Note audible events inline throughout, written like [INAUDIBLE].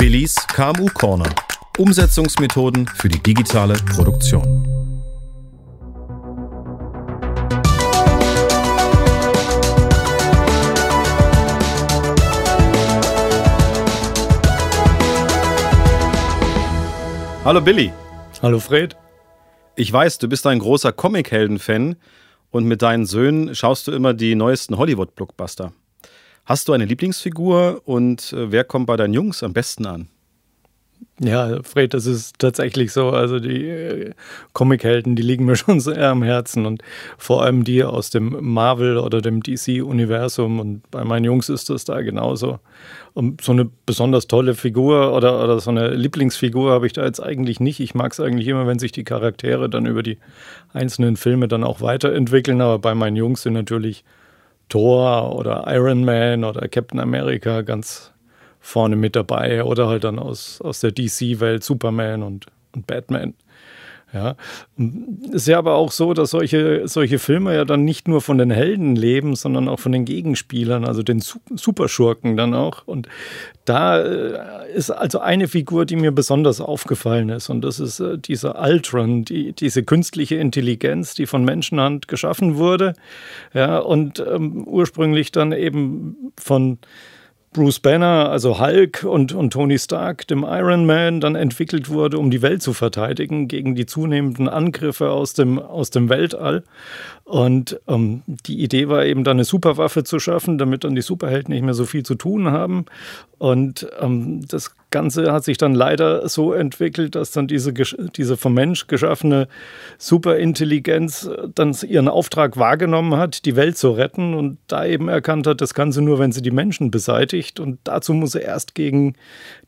Willis KMU Corner. Umsetzungsmethoden für die digitale Produktion. Hallo Billy. Hallo Fred. Ich weiß, du bist ein großer Comichelden-Fan und mit deinen Söhnen schaust du immer die neuesten Hollywood-Blockbuster. Hast du eine Lieblingsfigur und äh, wer kommt bei deinen Jungs am besten an? Ja, Fred, das ist tatsächlich so. Also die äh, Comichelden, die liegen mir [LAUGHS] schon sehr am Herzen und vor allem die aus dem Marvel oder dem DC-Universum. Und bei meinen Jungs ist das da genauso. Und so eine besonders tolle Figur oder, oder so eine Lieblingsfigur habe ich da jetzt eigentlich nicht. Ich mag es eigentlich immer, wenn sich die Charaktere dann über die einzelnen Filme dann auch weiterentwickeln. Aber bei meinen Jungs sind natürlich Thor oder Iron Man oder Captain America ganz vorne mit dabei oder halt dann aus, aus der DC-Welt Superman und, und Batman. Ja, ist ja aber auch so, dass solche, solche Filme ja dann nicht nur von den Helden leben, sondern auch von den Gegenspielern, also den Superschurken dann auch. Und da äh, ist also eine Figur, die mir besonders aufgefallen ist, und das ist äh, dieser Ultron, die, diese künstliche Intelligenz, die von Menschenhand geschaffen wurde, ja, und ähm, ursprünglich dann eben von Bruce Banner, also Hulk und, und Tony Stark, dem Iron Man, dann entwickelt wurde, um die Welt zu verteidigen gegen die zunehmenden Angriffe aus dem, aus dem Weltall. Und ähm, die Idee war eben dann eine Superwaffe zu schaffen, damit dann die Superhelden nicht mehr so viel zu tun haben. Und ähm, das Ganze hat sich dann leider so entwickelt, dass dann diese, diese vom Mensch geschaffene Superintelligenz dann ihren Auftrag wahrgenommen hat, die Welt zu retten und da eben erkannt hat, das sie nur, wenn sie die Menschen beseitigt. Und dazu muss sie erst gegen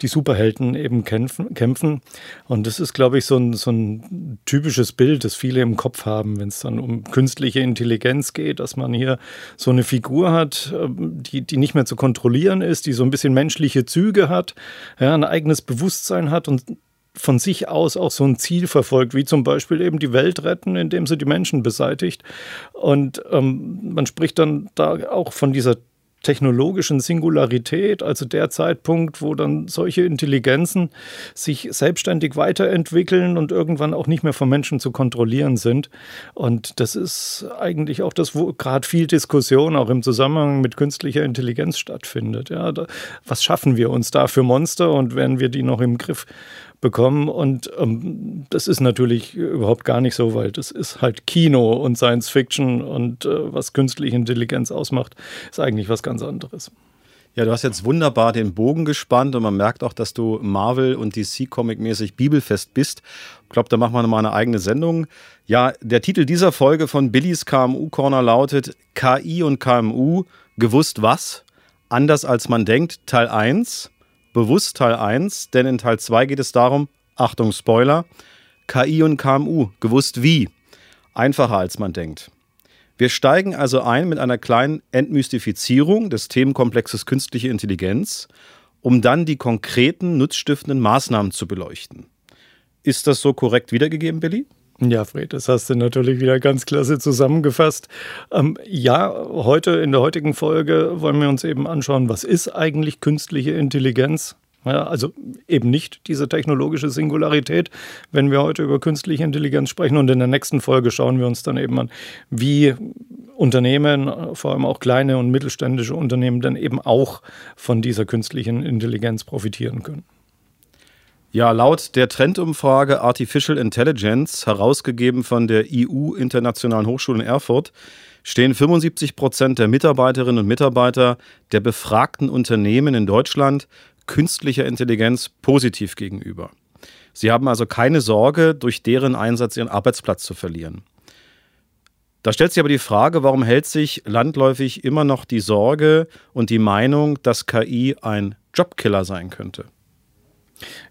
die Superhelden eben kämpfen. kämpfen. Und das ist, glaube ich, so ein, so ein typisches Bild, das viele im Kopf haben, wenn es dann um künstliche künstliche Intelligenz geht, dass man hier so eine Figur hat, ähm, die, die nicht mehr zu kontrollieren ist, die so ein bisschen menschliche Züge hat, ja, ein eigenes Bewusstsein hat und von sich aus auch so ein Ziel verfolgt, wie zum Beispiel eben die Welt retten, indem sie die Menschen beseitigt. Und ähm, man spricht dann da auch von dieser technologischen Singularität, also der Zeitpunkt, wo dann solche Intelligenzen sich selbstständig weiterentwickeln und irgendwann auch nicht mehr vom Menschen zu kontrollieren sind. Und das ist eigentlich auch das, wo gerade viel Diskussion auch im Zusammenhang mit künstlicher Intelligenz stattfindet. Ja, da, was schaffen wir uns da für Monster und werden wir die noch im Griff bekommen. Und ähm, das ist natürlich überhaupt gar nicht so, weil das ist halt Kino und Science Fiction und äh, was künstliche Intelligenz ausmacht, ist eigentlich was ganz anderes. Ja, du hast jetzt wunderbar den Bogen gespannt und man merkt auch, dass du Marvel und DC-Comic-mäßig bibelfest bist. Ich glaube, da machen wir nochmal eine eigene Sendung. Ja, der Titel dieser Folge von Billys KMU-Corner lautet KI und KMU, gewusst was? Anders als man denkt, Teil 1 bewusst Teil 1, denn in Teil 2 geht es darum, Achtung Spoiler, KI und KMU, gewusst wie. Einfacher als man denkt. Wir steigen also ein mit einer kleinen Entmystifizierung des Themenkomplexes künstliche Intelligenz, um dann die konkreten, nutzstiftenden Maßnahmen zu beleuchten. Ist das so korrekt wiedergegeben, Billy? Ja, Fred, das hast du natürlich wieder ganz klasse zusammengefasst. Ähm, ja, heute in der heutigen Folge wollen wir uns eben anschauen, was ist eigentlich künstliche Intelligenz? Ja, also eben nicht diese technologische Singularität, wenn wir heute über künstliche Intelligenz sprechen. Und in der nächsten Folge schauen wir uns dann eben an, wie Unternehmen, vor allem auch kleine und mittelständische Unternehmen, dann eben auch von dieser künstlichen Intelligenz profitieren können. Ja, laut der Trendumfrage Artificial Intelligence, herausgegeben von der EU Internationalen Hochschule in Erfurt, stehen 75 Prozent der Mitarbeiterinnen und Mitarbeiter der befragten Unternehmen in Deutschland künstlicher Intelligenz positiv gegenüber. Sie haben also keine Sorge, durch deren Einsatz ihren Arbeitsplatz zu verlieren. Da stellt sich aber die Frage, warum hält sich landläufig immer noch die Sorge und die Meinung, dass KI ein Jobkiller sein könnte?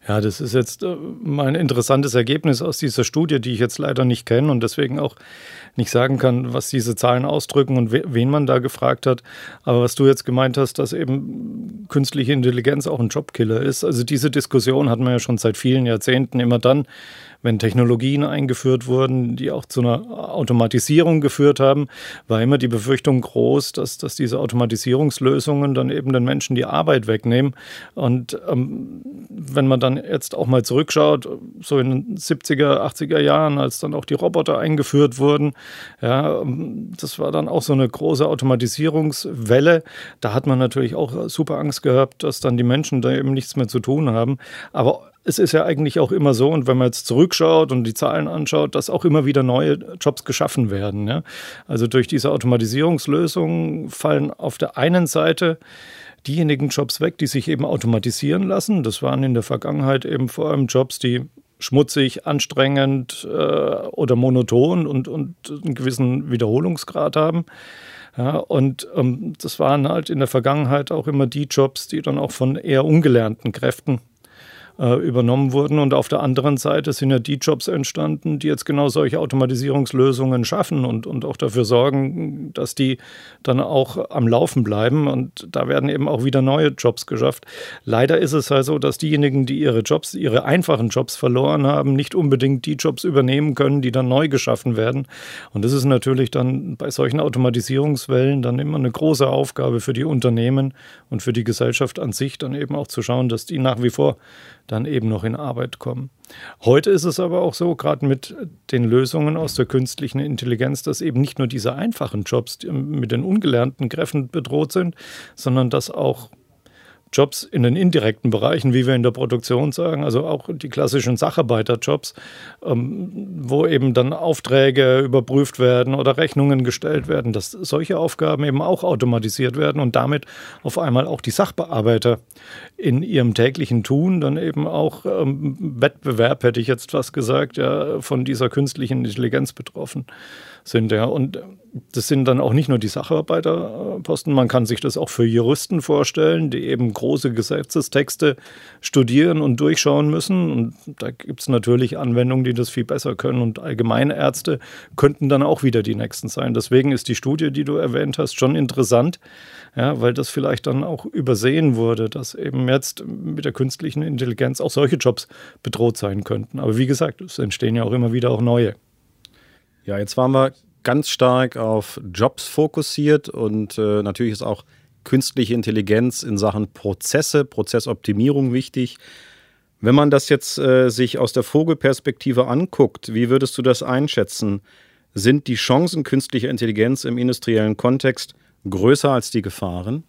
Ja, das ist jetzt äh, mal ein interessantes Ergebnis aus dieser Studie, die ich jetzt leider nicht kenne und deswegen auch nicht sagen kann, was diese Zahlen ausdrücken und wen man da gefragt hat. Aber was du jetzt gemeint hast, dass eben künstliche Intelligenz auch ein Jobkiller ist. Also diese Diskussion hat man ja schon seit vielen Jahrzehnten immer dann, wenn Technologien eingeführt wurden, die auch zu einer Automatisierung geführt haben, war immer die Befürchtung groß, dass, dass diese Automatisierungslösungen dann eben den Menschen die Arbeit wegnehmen. Und ähm, wenn man dann jetzt auch mal zurückschaut, so in den 70er, 80er Jahren, als dann auch die Roboter eingeführt wurden, ja, ähm, das war dann auch so eine große Automatisierungswelle. Da hat man natürlich auch super Angst gehabt, dass dann die Menschen da eben nichts mehr zu tun haben. Aber es ist ja eigentlich auch immer so, und wenn man jetzt zurückschaut und die Zahlen anschaut, dass auch immer wieder neue Jobs geschaffen werden. Ja? Also durch diese Automatisierungslösungen fallen auf der einen Seite diejenigen Jobs weg, die sich eben automatisieren lassen. Das waren in der Vergangenheit eben vor allem Jobs, die schmutzig, anstrengend äh, oder monoton und, und einen gewissen Wiederholungsgrad haben. Ja, und ähm, das waren halt in der Vergangenheit auch immer die Jobs, die dann auch von eher ungelernten Kräften äh, übernommen wurden. Und auf der anderen Seite sind ja die Jobs entstanden, die jetzt genau solche Automatisierungslösungen schaffen und, und auch dafür sorgen, dass die dann auch am Laufen bleiben. Und da werden eben auch wieder neue Jobs geschafft. Leider ist es halt so, dass diejenigen, die ihre Jobs, ihre einfachen Jobs verloren haben, nicht unbedingt die Jobs übernehmen können, die dann neu geschaffen werden. Und das ist natürlich dann bei solchen Automatisierungswellen dann immer eine große Aufgabe für die Unternehmen und für die Gesellschaft an sich, dann eben auch zu schauen, dass die nach wie vor dann eben noch in Arbeit kommen. Heute ist es aber auch so, gerade mit den Lösungen aus der künstlichen Intelligenz, dass eben nicht nur diese einfachen Jobs mit den ungelernten Kräften bedroht sind, sondern dass auch Jobs in den indirekten Bereichen, wie wir in der Produktion sagen, also auch die klassischen Sacharbeiterjobs, ähm, wo eben dann Aufträge überprüft werden oder Rechnungen gestellt werden, dass solche Aufgaben eben auch automatisiert werden und damit auf einmal auch die Sachbearbeiter in ihrem täglichen Tun dann eben auch ähm, Wettbewerb, hätte ich jetzt fast gesagt, ja, von dieser künstlichen Intelligenz betroffen sind. Ja. Und das sind dann auch nicht nur die Sacharbeiterposten, man kann sich das auch für Juristen vorstellen, die eben große Gesetzestexte studieren und durchschauen müssen. Und da gibt es natürlich Anwendungen, die das viel besser können. Und Allgemeinärzte könnten dann auch wieder die nächsten sein. Deswegen ist die Studie, die du erwähnt hast, schon interessant, ja, weil das vielleicht dann auch übersehen wurde, dass eben jetzt mit der künstlichen Intelligenz auch solche Jobs bedroht sein könnten. Aber wie gesagt, es entstehen ja auch immer wieder auch neue. Ja, jetzt waren wir ganz stark auf Jobs fokussiert und äh, natürlich ist auch künstliche Intelligenz in Sachen Prozesse, Prozessoptimierung wichtig. Wenn man das jetzt äh, sich aus der Vogelperspektive anguckt, wie würdest du das einschätzen? Sind die Chancen künstlicher Intelligenz im industriellen Kontext größer als die Gefahren?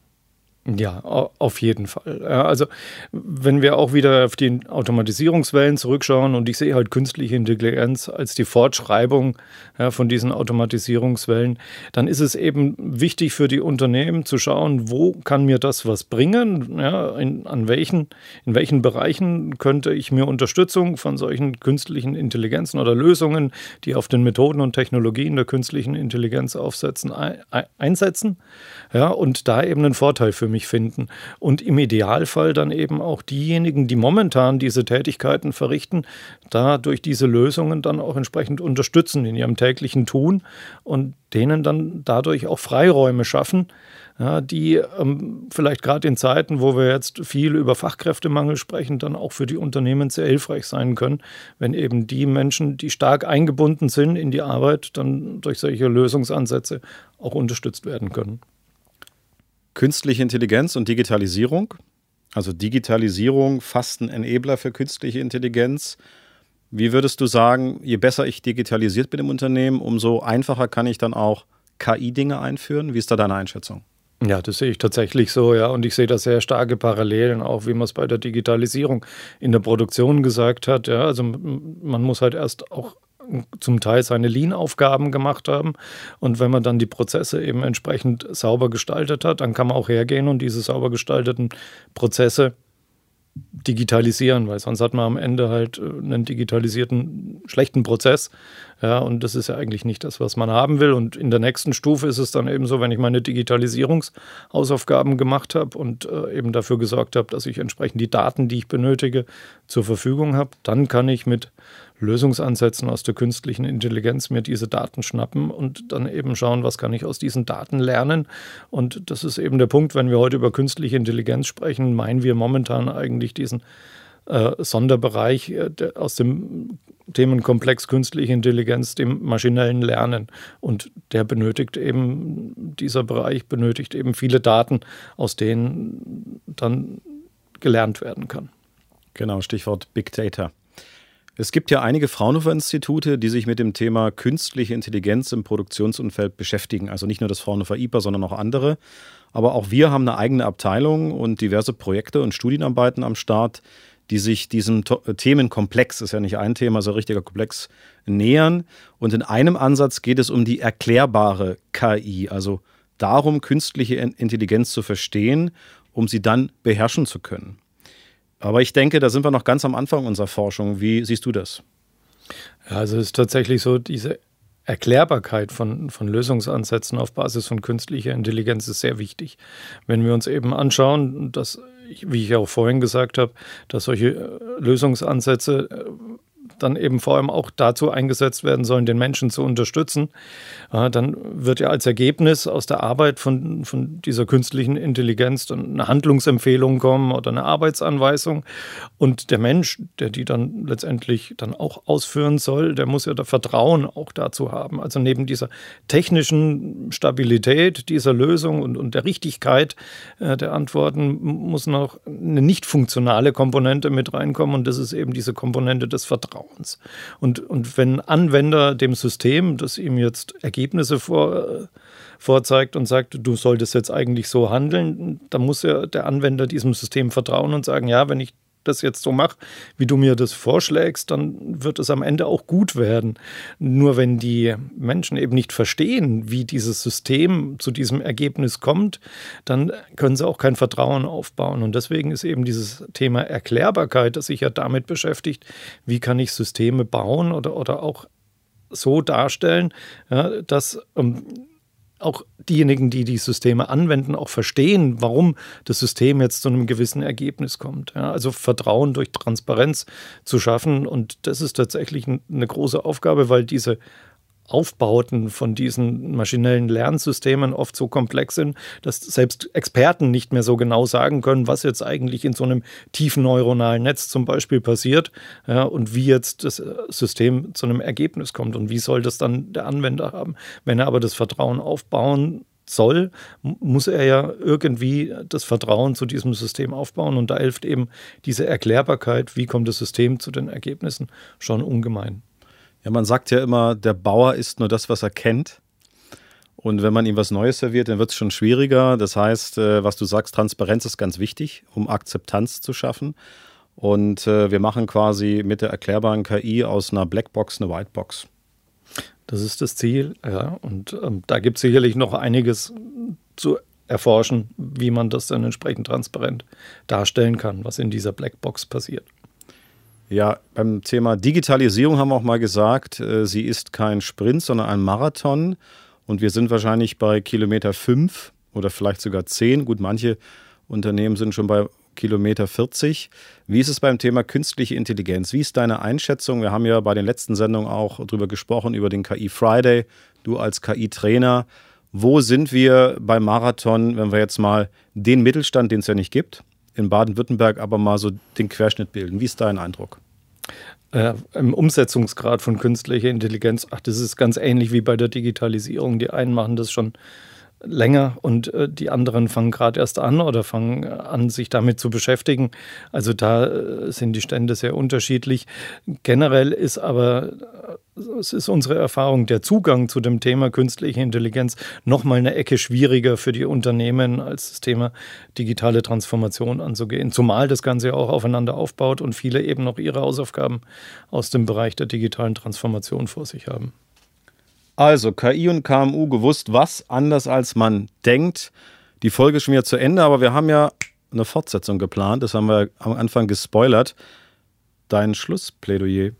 Ja, auf jeden Fall. Also, wenn wir auch wieder auf die Automatisierungswellen zurückschauen und ich sehe halt künstliche Intelligenz als die Fortschreibung ja, von diesen Automatisierungswellen, dann ist es eben wichtig für die Unternehmen zu schauen, wo kann mir das was bringen, ja, in, an welchen, in welchen Bereichen könnte ich mir Unterstützung von solchen künstlichen Intelligenzen oder Lösungen, die auf den Methoden und Technologien der künstlichen Intelligenz aufsetzen, einsetzen ja, und da eben einen Vorteil für mich finden. Und im Idealfall dann eben auch diejenigen, die momentan diese Tätigkeiten verrichten, da durch diese Lösungen dann auch entsprechend unterstützen in ihrem täglichen Tun und denen dann dadurch auch Freiräume schaffen, ja, die ähm, vielleicht gerade in Zeiten, wo wir jetzt viel über Fachkräftemangel sprechen, dann auch für die Unternehmen sehr hilfreich sein können, wenn eben die Menschen, die stark eingebunden sind in die Arbeit, dann durch solche Lösungsansätze auch unterstützt werden können. Künstliche Intelligenz und Digitalisierung. Also Digitalisierung fast ein Enabler für künstliche Intelligenz. Wie würdest du sagen, je besser ich digitalisiert bin im Unternehmen, umso einfacher kann ich dann auch KI-Dinge einführen? Wie ist da deine Einschätzung? Ja, das sehe ich tatsächlich so, ja. Und ich sehe da sehr starke Parallelen, auch wie man es bei der Digitalisierung in der Produktion gesagt hat. Ja, also man muss halt erst auch zum Teil seine Lean-Aufgaben gemacht haben. Und wenn man dann die Prozesse eben entsprechend sauber gestaltet hat, dann kann man auch hergehen und diese sauber gestalteten Prozesse digitalisieren, weil sonst hat man am Ende halt äh, einen digitalisierten schlechten Prozess, Ja, und das ist ja eigentlich nicht das, was man haben will. Und in der nächsten Stufe ist es dann eben so, wenn ich meine Digitalisierungshausaufgaben gemacht habe und äh, eben dafür gesorgt habe, dass ich entsprechend die Daten, die ich benötige, zur Verfügung habe, dann kann ich mit Lösungsansätzen aus der künstlichen Intelligenz mir diese Daten schnappen und dann eben schauen, was kann ich aus diesen Daten lernen. Und das ist eben der Punkt, wenn wir heute über künstliche Intelligenz sprechen, meinen wir momentan eigentlich diesen äh, Sonderbereich äh, aus dem Themenkomplex künstliche Intelligenz, dem maschinellen Lernen. Und der benötigt eben, dieser Bereich benötigt eben viele Daten, aus denen dann gelernt werden kann. Genau, Stichwort Big Data. Es gibt ja einige Fraunhofer-Institute, die sich mit dem Thema künstliche Intelligenz im Produktionsumfeld beschäftigen. Also nicht nur das Fraunhofer IPA, sondern auch andere. Aber auch wir haben eine eigene Abteilung und diverse Projekte und Studienarbeiten am Start, die sich diesem Themenkomplex, ist ja nicht ein Thema, so ein richtiger Komplex, nähern. Und in einem Ansatz geht es um die erklärbare KI, also darum, künstliche Intelligenz zu verstehen, um sie dann beherrschen zu können. Aber ich denke, da sind wir noch ganz am Anfang unserer Forschung. Wie siehst du das? Also es ist tatsächlich so, diese Erklärbarkeit von, von Lösungsansätzen auf Basis von künstlicher Intelligenz ist sehr wichtig. Wenn wir uns eben anschauen, dass, wie ich auch vorhin gesagt habe, dass solche äh, Lösungsansätze äh, dann eben vor allem auch dazu eingesetzt werden sollen, den Menschen zu unterstützen, dann wird ja als Ergebnis aus der Arbeit von, von dieser künstlichen Intelligenz dann eine Handlungsempfehlung kommen oder eine Arbeitsanweisung. Und der Mensch, der die dann letztendlich dann auch ausführen soll, der muss ja da Vertrauen auch dazu haben. Also neben dieser technischen Stabilität dieser Lösung und, und der Richtigkeit äh, der Antworten muss noch eine nicht funktionale Komponente mit reinkommen und das ist eben diese Komponente des Vertrauens. Vertrauens. Und, und wenn Anwender dem System, das ihm jetzt Ergebnisse vor, vorzeigt und sagt, du solltest jetzt eigentlich so handeln, dann muss ja der Anwender diesem System vertrauen und sagen, ja, wenn ich das jetzt so mache, wie du mir das vorschlägst, dann wird es am Ende auch gut werden. Nur wenn die Menschen eben nicht verstehen, wie dieses System zu diesem Ergebnis kommt, dann können sie auch kein Vertrauen aufbauen. Und deswegen ist eben dieses Thema Erklärbarkeit, das sich ja damit beschäftigt, wie kann ich Systeme bauen oder, oder auch so darstellen, ja, dass ähm, auch diejenigen, die die Systeme anwenden, auch verstehen, warum das System jetzt zu einem gewissen Ergebnis kommt. Ja, also Vertrauen durch Transparenz zu schaffen. Und das ist tatsächlich eine große Aufgabe, weil diese Aufbauten von diesen maschinellen Lernsystemen oft so komplex sind, dass selbst Experten nicht mehr so genau sagen können, was jetzt eigentlich in so einem tiefen neuronalen Netz zum Beispiel passiert ja, und wie jetzt das äh, System zu einem Ergebnis kommt und wie soll das dann der Anwender haben. Wenn er aber das Vertrauen aufbauen soll, muss er ja irgendwie das Vertrauen zu diesem System aufbauen und da hilft eben diese Erklärbarkeit, wie kommt das System zu den Ergebnissen, schon ungemein. Ja, man sagt ja immer, der Bauer isst nur das, was er kennt. Und wenn man ihm was Neues serviert, dann wird es schon schwieriger. Das heißt, äh, was du sagst, Transparenz ist ganz wichtig, um Akzeptanz zu schaffen. Und äh, wir machen quasi mit der erklärbaren KI aus einer Blackbox eine Whitebox. Das ist das Ziel, ja. Und ähm, da gibt es sicherlich noch einiges zu erforschen, wie man das dann entsprechend transparent darstellen kann, was in dieser Blackbox passiert. Ja, beim Thema Digitalisierung haben wir auch mal gesagt, äh, sie ist kein Sprint, sondern ein Marathon. Und wir sind wahrscheinlich bei Kilometer 5 oder vielleicht sogar 10. Gut, manche Unternehmen sind schon bei Kilometer 40. Wie ist es beim Thema künstliche Intelligenz? Wie ist deine Einschätzung? Wir haben ja bei den letzten Sendungen auch darüber gesprochen, über den KI Friday. Du als KI-Trainer. Wo sind wir beim Marathon, wenn wir jetzt mal den Mittelstand, den es ja nicht gibt, in Baden-Württemberg aber mal so den Querschnitt bilden. Wie ist dein Eindruck? Äh, Im Umsetzungsgrad von künstlicher Intelligenz, ach, das ist ganz ähnlich wie bei der Digitalisierung. Die einen machen das schon länger und äh, die anderen fangen gerade erst an oder fangen an, sich damit zu beschäftigen. Also da äh, sind die Stände sehr unterschiedlich. Generell ist aber, äh, es ist unsere Erfahrung, der Zugang zu dem Thema künstliche Intelligenz noch mal eine Ecke schwieriger für die Unternehmen als das Thema digitale Transformation anzugehen. Zumal das Ganze auch aufeinander aufbaut und viele eben noch ihre Hausaufgaben aus dem Bereich der digitalen Transformation vor sich haben. Also, KI und KMU gewusst, was anders als man denkt. Die Folge ist schon wieder zu Ende, aber wir haben ja eine Fortsetzung geplant. Das haben wir am Anfang gespoilert. Dein Schlussplädoyer.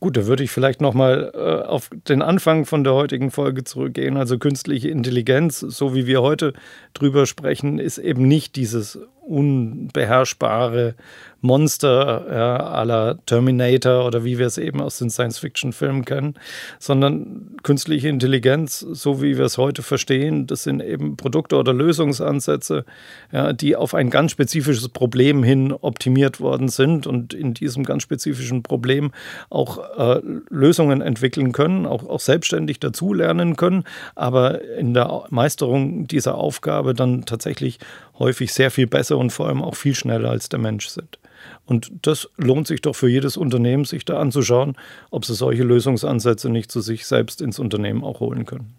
Gut, da würde ich vielleicht nochmal äh, auf den Anfang von der heutigen Folge zurückgehen. Also künstliche Intelligenz, so wie wir heute drüber sprechen, ist eben nicht dieses unbeherrschbare Monster ja, aller Terminator oder wie wir es eben aus den Science-Fiction-Filmen kennen, sondern künstliche Intelligenz, so wie wir es heute verstehen, das sind eben Produkte oder Lösungsansätze, ja, die auf ein ganz spezifisches Problem hin optimiert worden sind und in diesem ganz spezifischen Problem auch äh, Lösungen entwickeln können, auch, auch selbstständig dazulernen können, aber in der Meisterung dieser Aufgabe dann tatsächlich häufig sehr viel besser und vor allem auch viel schneller als der Mensch sind. Und das lohnt sich doch für jedes Unternehmen, sich da anzuschauen, ob sie solche Lösungsansätze nicht zu sich selbst ins Unternehmen auch holen können.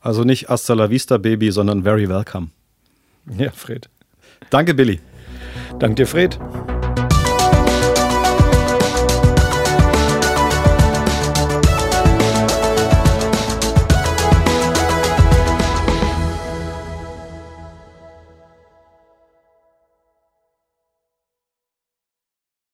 Also nicht Hasta la vista, Baby, sondern very welcome. Ja, Fred. Danke, Billy. Danke dir, Fred.